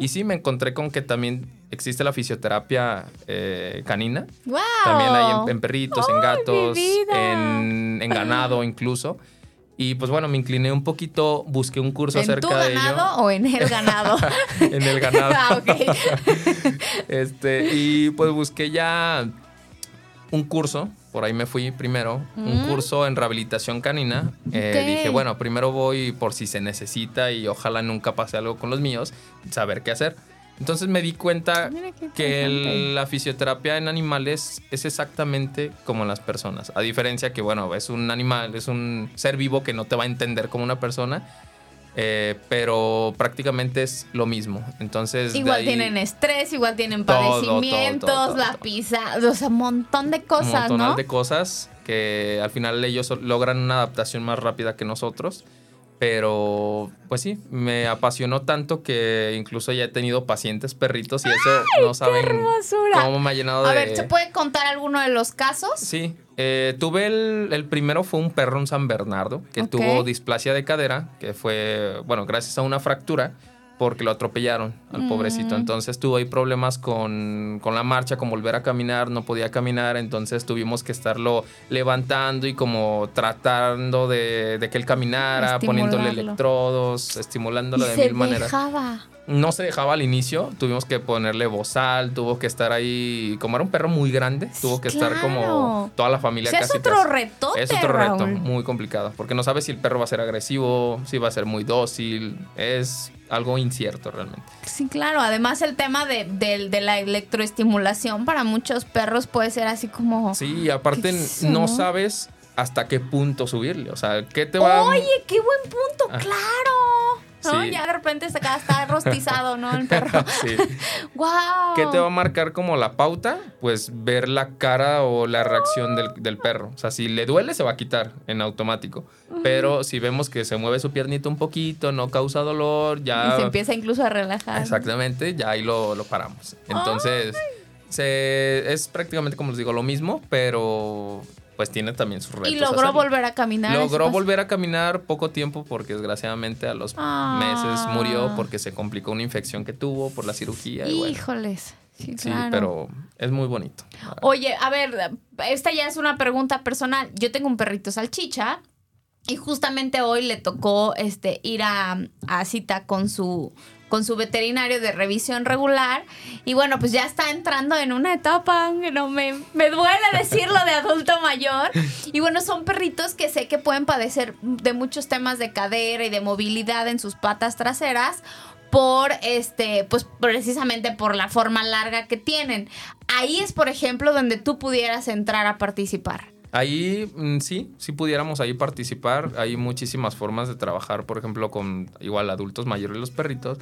Y sí, me encontré con que también existe la fisioterapia eh, canina. También hay en, perritos, en gatos, en, en, ganado incluso. Y pues bueno, me incliné un poquito, busqué un curso acerca de ello.
¿En tu ganado o en el ganado?
en el ganado. ah, este, y pues busqué ya un curso, por ahí me fui primero, un mm. curso en rehabilitación canina. Eh, dije, bueno, primero voy por si se necesita y ojalá nunca pase algo con los míos, saber qué hacer. Entonces me di cuenta que la fisioterapia en animales es exactamente como en las personas. A diferencia que, bueno, es un animal, es un ser vivo que no te va a entender como una persona. Eh, pero prácticamente es lo mismo. Entonces.
Igual tienen estrés, igual tienen padecimientos, la pizza, o sea, un montón de cosas. Un montón
de cosas que al final ellos logran una adaptación más rápida que nosotros. Pero, pues sí, me apasionó tanto que incluso ya he tenido pacientes perritos y eso no saben cómo me ha llenado de...
A ver, ¿se puede contar alguno de los casos?
Sí, eh, tuve el, el, primero fue un perro en San Bernardo que tuvo displasia de cadera, que fue, bueno, gracias a una fractura porque lo atropellaron al pobrecito. Mm. Entonces tuvo ahí problemas con, la marcha, con volver a caminar, no podía caminar, entonces tuvimos que estarlo levantando y como tratando de, que él caminara, poniéndole electrodos, estimulándolo de mil maneras no se dejaba al inicio, tuvimos que ponerle bozal, tuvo que estar ahí, como era un perro muy grande, tuvo que estar como toda la familia
casi. Es otro reto.
Es otro reto, muy complicado, porque no sabes si el perro va a ser agresivo, si va a ser muy dócil, es algo incierto realmente.
Sí, claro, además el tema de, de la electroestimulación para muchos perros puede ser así como...
Sí, aparte no sabes hasta qué punto subirle, o sea, ¿qué te va
Oye, qué buen punto, ah. claro. Ya de repente se está rostizado, ¿no? El perro. sí. wow.
¿Qué te va a marcar como la pauta? Pues ver la cara o la reacción del, perro. O sea, si le duele, se va a quitar en automático. Pero si vemos que se mueve su piernita un poquito, no causa dolor, ya.
Y se empieza incluso a relajar.
Exactamente, ya ahí lo, paramos. Entonces. es prácticamente como les digo lo mismo, pero pues tiene también sus retos.
Y logró volver a caminar.
Logró volver a caminar poco tiempo porque desgraciadamente a los ah. meses murió porque se complicó una infección que tuvo por la cirugía.
Híjoles.
Sí, sí pero es muy bonito.
Oye, a ver, esta ya es una pregunta personal. Yo tengo un perrito salchicha y justamente hoy le tocó este, ir a, a cita con su con su veterinario de revisión regular. Y bueno, pues ya está entrando en una etapa que no me, me duele decirlo de adulto mayor. Y bueno, son perritos que sé que pueden padecer de muchos temas de cadera y de movilidad en sus patas traseras por este, pues precisamente por la forma larga que tienen. Ahí es, por ejemplo, donde tú pudieras entrar a participar.
Ahí mm, sí, sí pudiéramos ahí participar. Hay muchísimas formas de trabajar, por ejemplo, con igual adultos mayores y los perritos.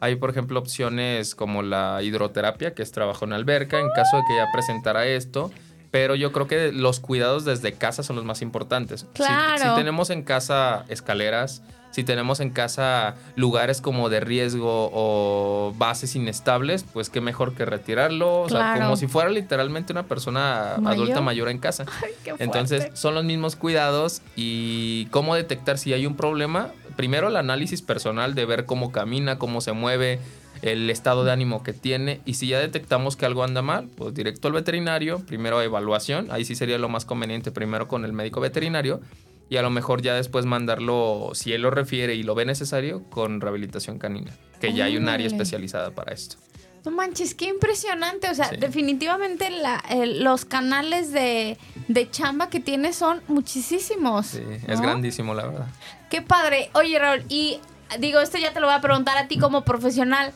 Hay, por ejemplo, opciones como la hidroterapia, que es trabajo en alberca, en caso de que ya presentara esto. Pero yo creo que los cuidados desde casa son los más importantes.
Claro.
Si, tenemos en casa escaleras, si tenemos en casa lugares como de riesgo o bases inestables, pues qué mejor que retirarlo. O sea, como si fuera literalmente una persona adulta mayor en casa. Entonces, son los mismos cuidados y cómo detectar si hay un problema primero el análisis personal de ver cómo camina, cómo se mueve, el estado de ánimo que tiene y si ya detectamos que algo anda mal, pues directo al veterinario, primero evaluación, ahí sí sería lo más conveniente primero con el médico veterinario y a lo mejor ya después mandarlo, si él lo refiere y lo ve necesario, con rehabilitación canina, que ya hay un área especializada para esto.
No manches, qué impresionante. O sea, definitivamente los canales de, chamba que tienes son muchísimos.
Sí, es grandísimo, la verdad.
Qué padre. Oye, Raúl, y digo, esto ya te lo voy a preguntar a ti como profesional.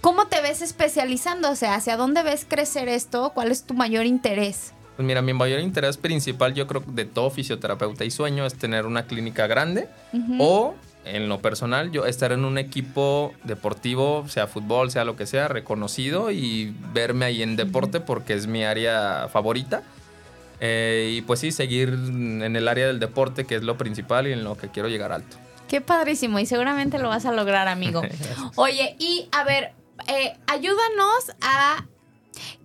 ¿Cómo te ves especializando? O sea, ¿hacia dónde ves crecer esto? ¿Cuál es tu mayor interés?
Pues mira, mi mayor interés principal, yo creo, de todo fisioterapeuta y sueño es tener una clínica grande o en lo personal, yo estar en un equipo deportivo, sea fútbol, sea lo que sea, reconocido y verme ahí en deporte porque es mi área favorita. Eh, y pues sí, seguir en el área del deporte, que es lo principal y en lo que quiero llegar alto.
Qué padrísimo y seguramente lo vas a lograr, amigo. Oye, y a ver, eh, ayúdanos a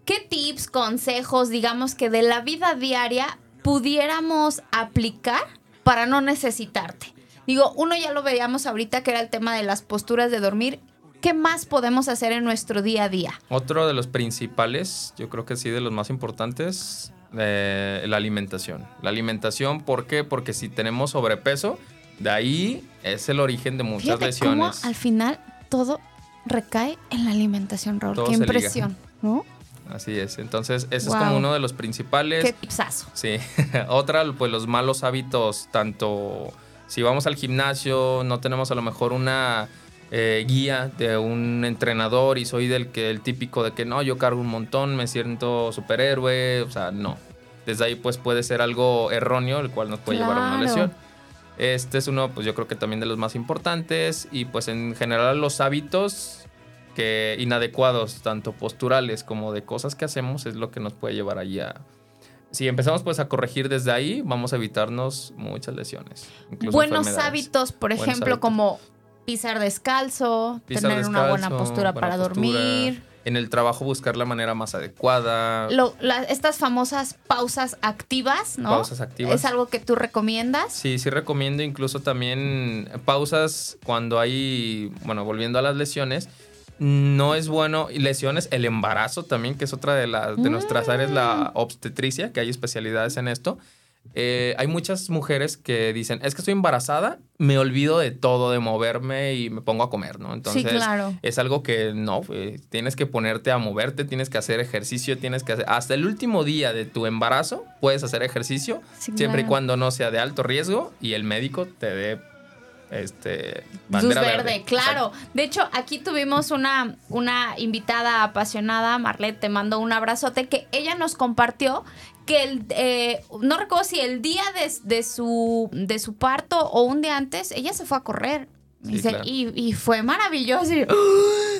qué tips, consejos, digamos que de la vida diaria pudiéramos aplicar para no necesitarte. Digo, uno ya lo veíamos ahorita que era el tema de las posturas de dormir. ¿Qué más podemos hacer en nuestro día a día?
Otro de los principales, yo creo que sí, de los más importantes, eh, la alimentación. La alimentación, ¿por qué? Porque si tenemos sobrepeso, de ahí es el origen de muchas lesiones.
al final todo recae en la alimentación, Raúl. Qué impresión, ¿no?
Así es. Entonces, ese es como uno de los principales.
Qué tipsazo.
Sí. Otra, pues los malos hábitos, tanto si vamos al gimnasio, no tenemos a lo mejor una eh, guía de un entrenador y soy del que el típico de que no, yo cargo un montón, me siento superhéroe, o sea, no. Desde ahí pues puede ser algo erróneo, el cual nos puede llevar a una lesión. Este es uno, pues yo creo que también de los más importantes y pues en general los hábitos que inadecuados, tanto posturales como de cosas que hacemos, es lo que nos puede llevar allí a, si empezamos pues a corregir desde ahí, vamos a evitarnos muchas lesiones.
Buenos hábitos, por ejemplo, como pisar descalzo, tener una buena postura para dormir.
En el trabajo buscar la manera más adecuada.
estas famosas pausas activas, ¿no?
Pausas activas.
¿Es algo que tú recomiendas?
Sí, sí recomiendo incluso también pausas cuando hay, bueno, volviendo a las lesiones, no es bueno. Y lesiones, el embarazo también, que es otra de, las de nuestras áreas, la mm. obstetricia, que hay especialidades en esto. Eh, hay muchas mujeres que dicen, es que estoy embarazada, me olvido de todo, de moverme y me pongo a comer, ¿no? Entonces,
claro.
es algo que no, eh, tienes que ponerte a moverte, tienes que hacer ejercicio, tienes que hacer, hasta el último día de tu embarazo puedes hacer ejercicio, siempre y cuando no sea de alto riesgo y el médico te dé este
bandera verde, claro. De hecho, aquí tuvimos una, una invitada apasionada, Marlet, te mando un abrazote, que ella nos compartió que el, eh, no recuerdo si el día de, su, de su parto o un día antes, ella se fue a correr. y, fue maravilloso. ¡Ah!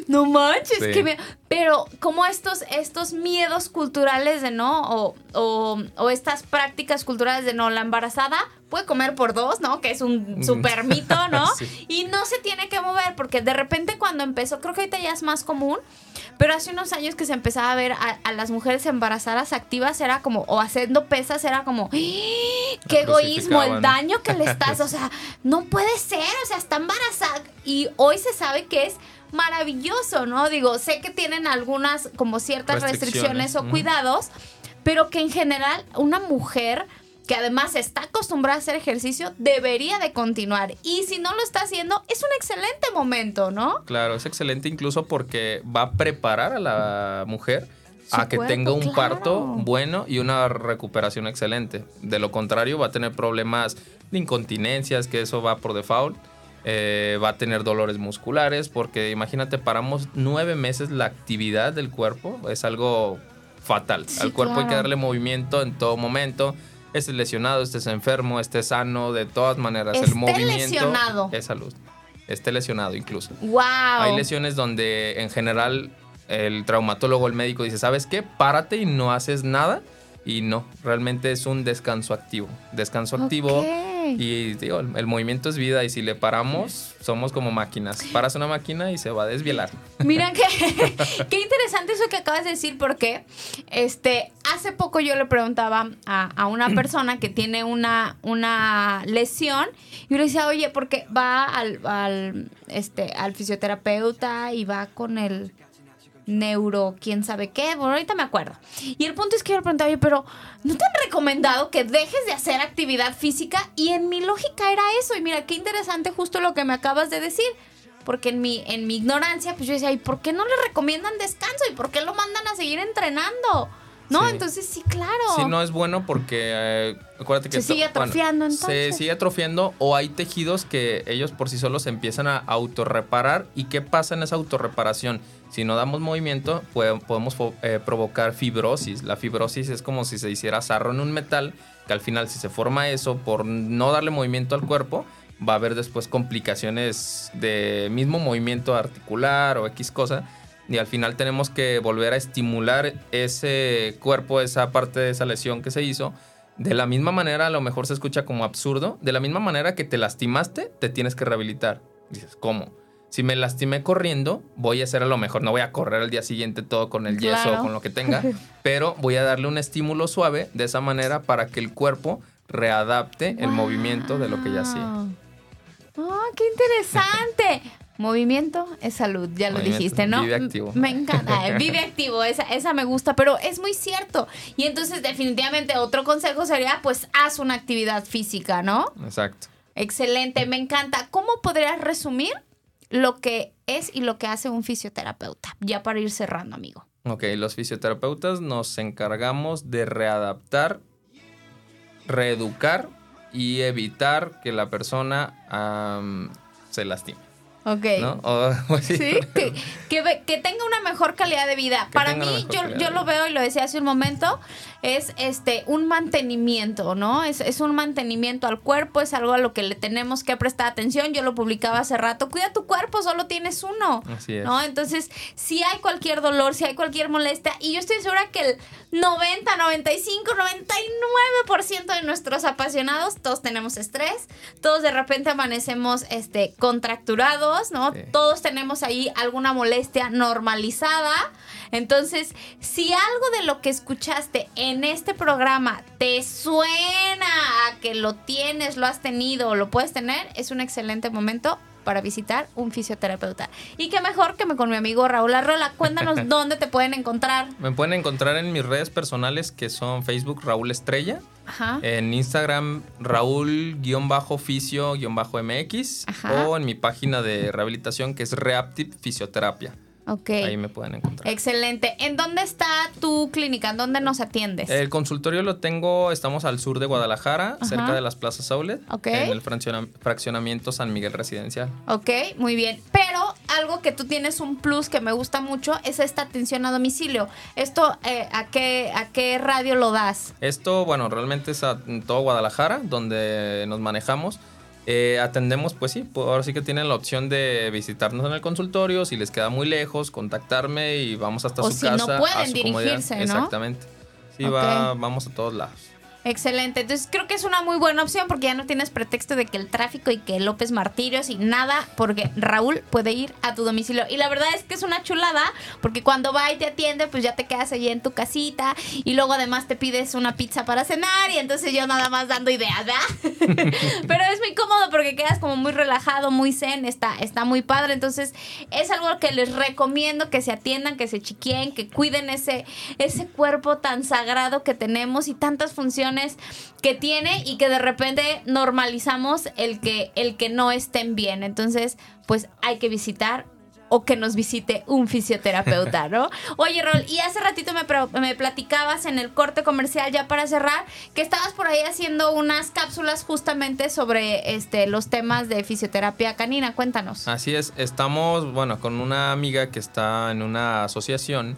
no manches, que pero como estos, estos miedos culturales de no, o, o, estas prácticas culturales de no, la embarazada puede comer por dos, ¿no? Que es un super mito, ¿no? Y no se tiene que mover, porque de repente cuando empezó, creo que ahorita ya es más común, pero hace unos años que se empezaba a ver a, las mujeres embarazadas activas, era como, o haciendo pesas, era como, ¡Ah! qué egoísmo, el daño que le estás, o sea, no puede ser, o sea, está embarazada. Y hoy se sabe que es maravilloso, ¿no? Digo, sé que tienen algunas como ciertas restricciones, o cuidados, pero que en general una mujer que además está acostumbrada a hacer ejercicio, debería de continuar. Y si no lo está haciendo, es un excelente momento, ¿no?
Claro, es excelente incluso porque va a preparar a la mujer a que tenga un parto bueno y una recuperación excelente. De lo contrario, va a tener problemas de incontinencias, que eso va por default. Eh, va a tener dolores musculares, porque imagínate, paramos nueve meses la actividad del cuerpo, es algo fatal. Al cuerpo hay que darle movimiento en todo momento estés lesionado, estés enfermo, estés sano, de todas maneras. el movimiento lesionado. es salud. Esté lesionado incluso.
Wow.
Hay lesiones donde en general el traumatólogo, el médico dice, ¿sabes qué? Párate y no haces nada. Y no, realmente es un descanso activo. Descanso activo y digo, el, movimiento es vida y si le paramos, somos como máquinas. Paras una máquina y se va a desvielar.
Mira qué, qué interesante eso que acabas de decir porque este, hace poco yo le preguntaba a, una persona que tiene una, una lesión y yo le decía, oye, porque va al, al, este, al fisioterapeuta y va con el neuro, quién sabe qué, bueno, ahorita me acuerdo. Y el punto es que yo le preguntaba, pero ¿no te han recomendado que dejes de hacer actividad física? Y en mi lógica era eso. Y mira, qué interesante justo lo que me acabas de decir. Porque en mi, en mi ignorancia, pues yo decía, ¿y por qué no le recomiendan descanso? ¿Y por qué lo mandan a seguir entrenando? ¿No? Entonces sí, claro.
Sí, no es bueno porque eh, acuérdate que...
Se sigue atrofiando entonces.
Se sigue atrofiando o hay tejidos que ellos por sí solos empiezan a autorreparar. ¿Y qué pasa en esa autorreparación? Si no damos movimiento, podemos eh, provocar fibrosis. La fibrosis es como si se hiciera sarro en un metal, que al final si se forma eso por no darle movimiento al cuerpo, va a haber después complicaciones de mismo movimiento articular o X cosa. Y al final tenemos que volver a estimular ese cuerpo, esa parte de esa lesión que se hizo De la misma manera, a lo mejor se escucha como absurdo, de la misma manera que te lastimaste, te tienes que rehabilitar. Dices, ¿cómo? Si me lastimé corriendo, voy a hacer a lo mejor, no voy a correr al día siguiente todo con el yeso o con lo que tenga, pero voy a darle un estímulo suave de esa manera para que el cuerpo readapte el movimiento de lo que ya hacía.
¡Oh, qué interesante! Movimiento es salud, ya lo dijiste, ¿no?
Vive activo.
Me encanta, vive activo, esa, esa me gusta, pero es muy cierto. Y entonces definitivamente otro consejo sería, pues haz una actividad física, ¿no?
Exacto.
Excelente, me encanta. ¿Cómo podrías resumir lo que es y lo que hace un fisioterapeuta? Ya para ir cerrando, amigo.
Ok, los fisioterapeutas nos encargamos de readaptar, reeducar y evitar que la persona se lastime.
Ok. sí, que, que, tenga una mejor calidad de vida. Para mí, yo, yo lo veo y lo decía hace un momento, es este un mantenimiento, ¿no? Es, es, un mantenimiento al cuerpo, es algo a lo que le tenemos que prestar atención. Yo lo publicaba hace rato, cuida tu cuerpo, solo tienes uno.
Así es.
¿no? Entonces, si hay cualquier dolor, si hay cualquier molestia, y yo estoy segura que el 90, 95, 99% de nuestros apasionados, todos tenemos estrés, todos de repente amanecemos este, contracturados, ¿no? Todos tenemos ahí alguna molestia normalizada. Entonces, si algo de lo que escuchaste en este programa te suena a que lo tienes, lo has tenido o lo puedes tener, es un excelente momento para visitar un fisioterapeuta. Y qué mejor que me con mi amigo Raúl Arrola. Cuéntanos dónde te pueden encontrar.
Me pueden encontrar en mis redes personales que son Facebook Raúl Estrella. En Instagram Raúl-Fisio-MX. O en mi página de rehabilitación que es Reaptive Fisioterapia. Ahí me pueden encontrar.
Excelente. ¿En dónde está tu clínica? ¿En dónde nos atiendes?
El consultorio lo tengo, estamos al sur de Guadalajara, cerca de las plazas Aulet, en el fraccionamiento San Miguel Residencial.
Ok, muy bien. Pero algo que tú tienes un plus que me gusta mucho es esta atención a domicilio. ¿Esto eh, ¿a, qué, a qué radio lo das?
Esto, bueno, realmente es a todo Guadalajara, donde nos manejamos. Eh, atendemos, pues sí, pues ahora sí que tienen la opción de visitarnos en el consultorio, si les queda muy lejos, contactarme y vamos hasta su casa.
no pueden dirigirse, ¿no?
Exactamente. Sí, va, vamos a todos lados.
Excelente. Entonces creo que es una muy buena opción porque ya no tienes pretexto de que el tráfico y que López Martirios y nada, porque Raúl puede ir a tu domicilio. Y la verdad es que es una chulada porque cuando va y te atiende, pues ya te quedas allí en tu casita y luego además te pides una pizza para cenar y entonces yo nada más dando ideas, ¿verdad? Pero es muy cómodo porque quedas como muy relajado, muy zen, está, está muy padre. Entonces es algo que les recomiendo que se atiendan, que se chiquien, que cuiden ese, ese cuerpo tan sagrado que tenemos y tantas funciones que tiene y que de repente normalizamos el que, el que no estén bien. Entonces, pues hay que visitar o que nos visite un fisioterapeuta, ¿no? Oye, Rol, y hace ratito me, me, platicabas en el corte comercial, ya para cerrar, que estabas por ahí haciendo unas cápsulas justamente sobre este, los temas de fisioterapia canina. Cuéntanos.
Así es, estamos, bueno, con una amiga que está en una asociación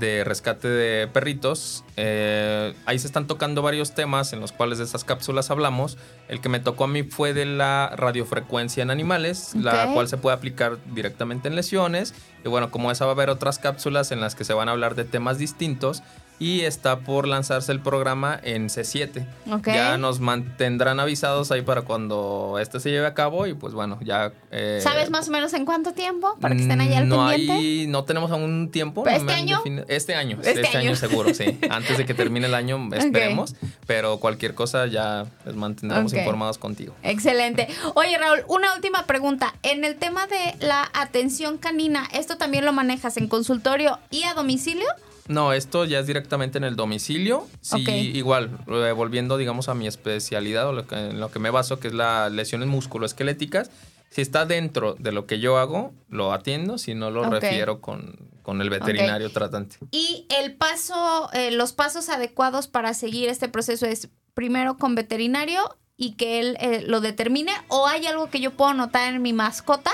de rescate de perritos. Eh, ahí se están tocando varios temas en los cuales de esas cápsulas hablamos. El que me tocó a mí fue de la radiofrecuencia en animales, la cual se puede aplicar directamente en lesiones. Y bueno, como esa va a haber otras cápsulas en las que se van a hablar de temas distintos y está por lanzarse el programa en C7. Ya nos mantendrán avisados ahí para cuando este se lleve a cabo y pues bueno, ya...
Eh, ¿Sabes más o menos en cuánto tiempo para que estén allá al
no
pendiente?
Hay, no tenemos aún tiempo.
¿Este año?
Este año, este, este año. seguro, sí. Antes de que termine el año esperemos, pero cualquier cosa ya les mantendremos informados contigo.
Excelente. Oye Raúl, una última pregunta. En el tema de la atención canina, ¿esto también lo manejas en consultorio y a domicilio?
No, esto ya es directamente en el domicilio. Sí, igual, eh, volviendo, digamos, a mi especialidad o lo que, en lo que me baso, que es las lesiones musculoesqueléticas. Si está dentro de lo que yo hago, lo atiendo, si no lo refiero con, el veterinario tratante.
Y el paso, eh, los pasos adecuados para seguir este proceso es primero con veterinario y que él eh, lo determine, o hay algo que yo puedo notar en mi mascota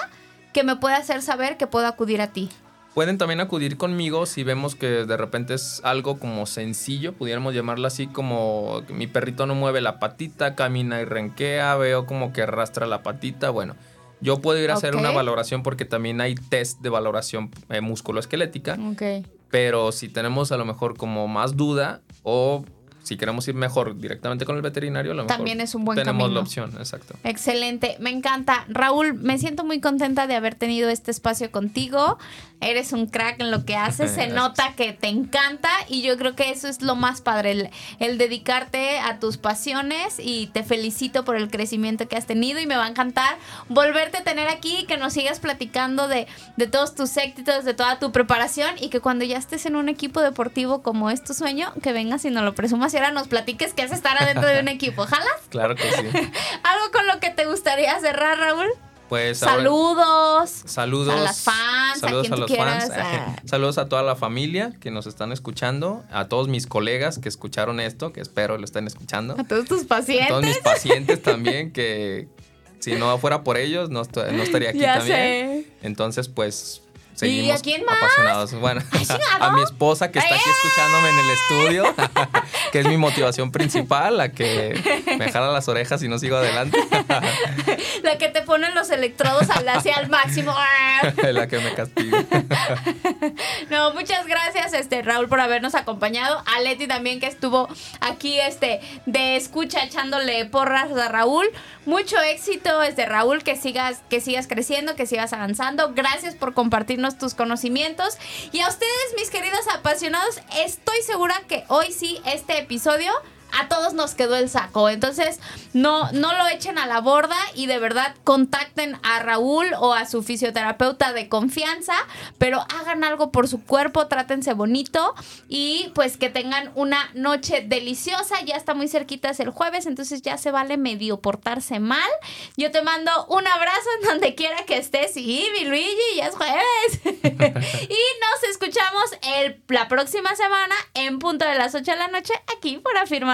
que me puede hacer saber que puedo acudir a ti.
Pueden también acudir conmigo si vemos que de repente es algo como sencillo, pudiéramos llamarlo así como mi perrito no mueve la patita, camina y renquea, veo como que arrastra la patita, bueno. Yo puedo ir a hacer una valoración porque también hay test de valoración eh, musculoesquelética. Pero si tenemos a lo mejor como más duda o si queremos ir mejor directamente con el veterinario, a lo mejor
También es un buen
tenemos la opción, exacto.
Excelente, me encanta. Raúl, me siento muy contenta de haber tenido este espacio contigo. Eres un crack en lo que haces, se nota que te encanta y yo creo que eso es lo más padre, el, el dedicarte a tus pasiones y te felicito por el crecimiento que has tenido y me va a encantar volverte a tener aquí, que nos sigas platicando de, de todos tus éxitos, de toda tu preparación y que cuando ya estés en un equipo deportivo como es tu sueño, que vengas y nos lo presumas y ahora nos platiques que es estar adentro de un equipo. ¿Jalas?
Claro que sí.
¿Algo con lo que te gustaría cerrar, Raúl?
Pues
saludos.
saludos.
A las fans.
Saludos
a,
a los
quieras,
fans.
a-
Saludos a toda la familia que nos están escuchando. A todos mis colegas que escucharon esto, que espero lo estén escuchando.
A todos tus
A
pacientes.
todos mis pacientes también, que si no fuera por ellos, no, estaría aquí
Ya
también.
sé.
Entonces, pues. Seguimos
a quién más?
apasionados. Bueno, a mi esposa que está aquí escuchándome en el estudio, que es mi motivación principal, la que me jala las orejas y no sigo adelante,
La que te ponen los electrodos al- hacia el máximo.
la que me castiga.
No, muchas gracias, este Raúl, por habernos acompañado. A Leti también que estuvo aquí, este, de escucha echándole porras a Raúl. Mucho éxito, este Raúl, que sigas, que sigas creciendo, que sigas avanzando. Gracias por compartirnos tus conocimientos. Y a ustedes, mis queridos apasionados, estoy segura que hoy sí, este episodio a todos nos quedó el saco. Entonces, no, no lo echen a la borda y de verdad contacten a Raúl o a su fisioterapeuta de confianza, pero hagan algo por su cuerpo, trátense bonito y pues que tengan una noche deliciosa. Ya está muy cerquita, es el jueves, entonces ya se vale medio portarse mal. Yo te mando un abrazo en donde quiera que estés y mi Luigi, ya es jueves. y nos escuchamos el, la próxima semana en punto de las 8 de la noche aquí por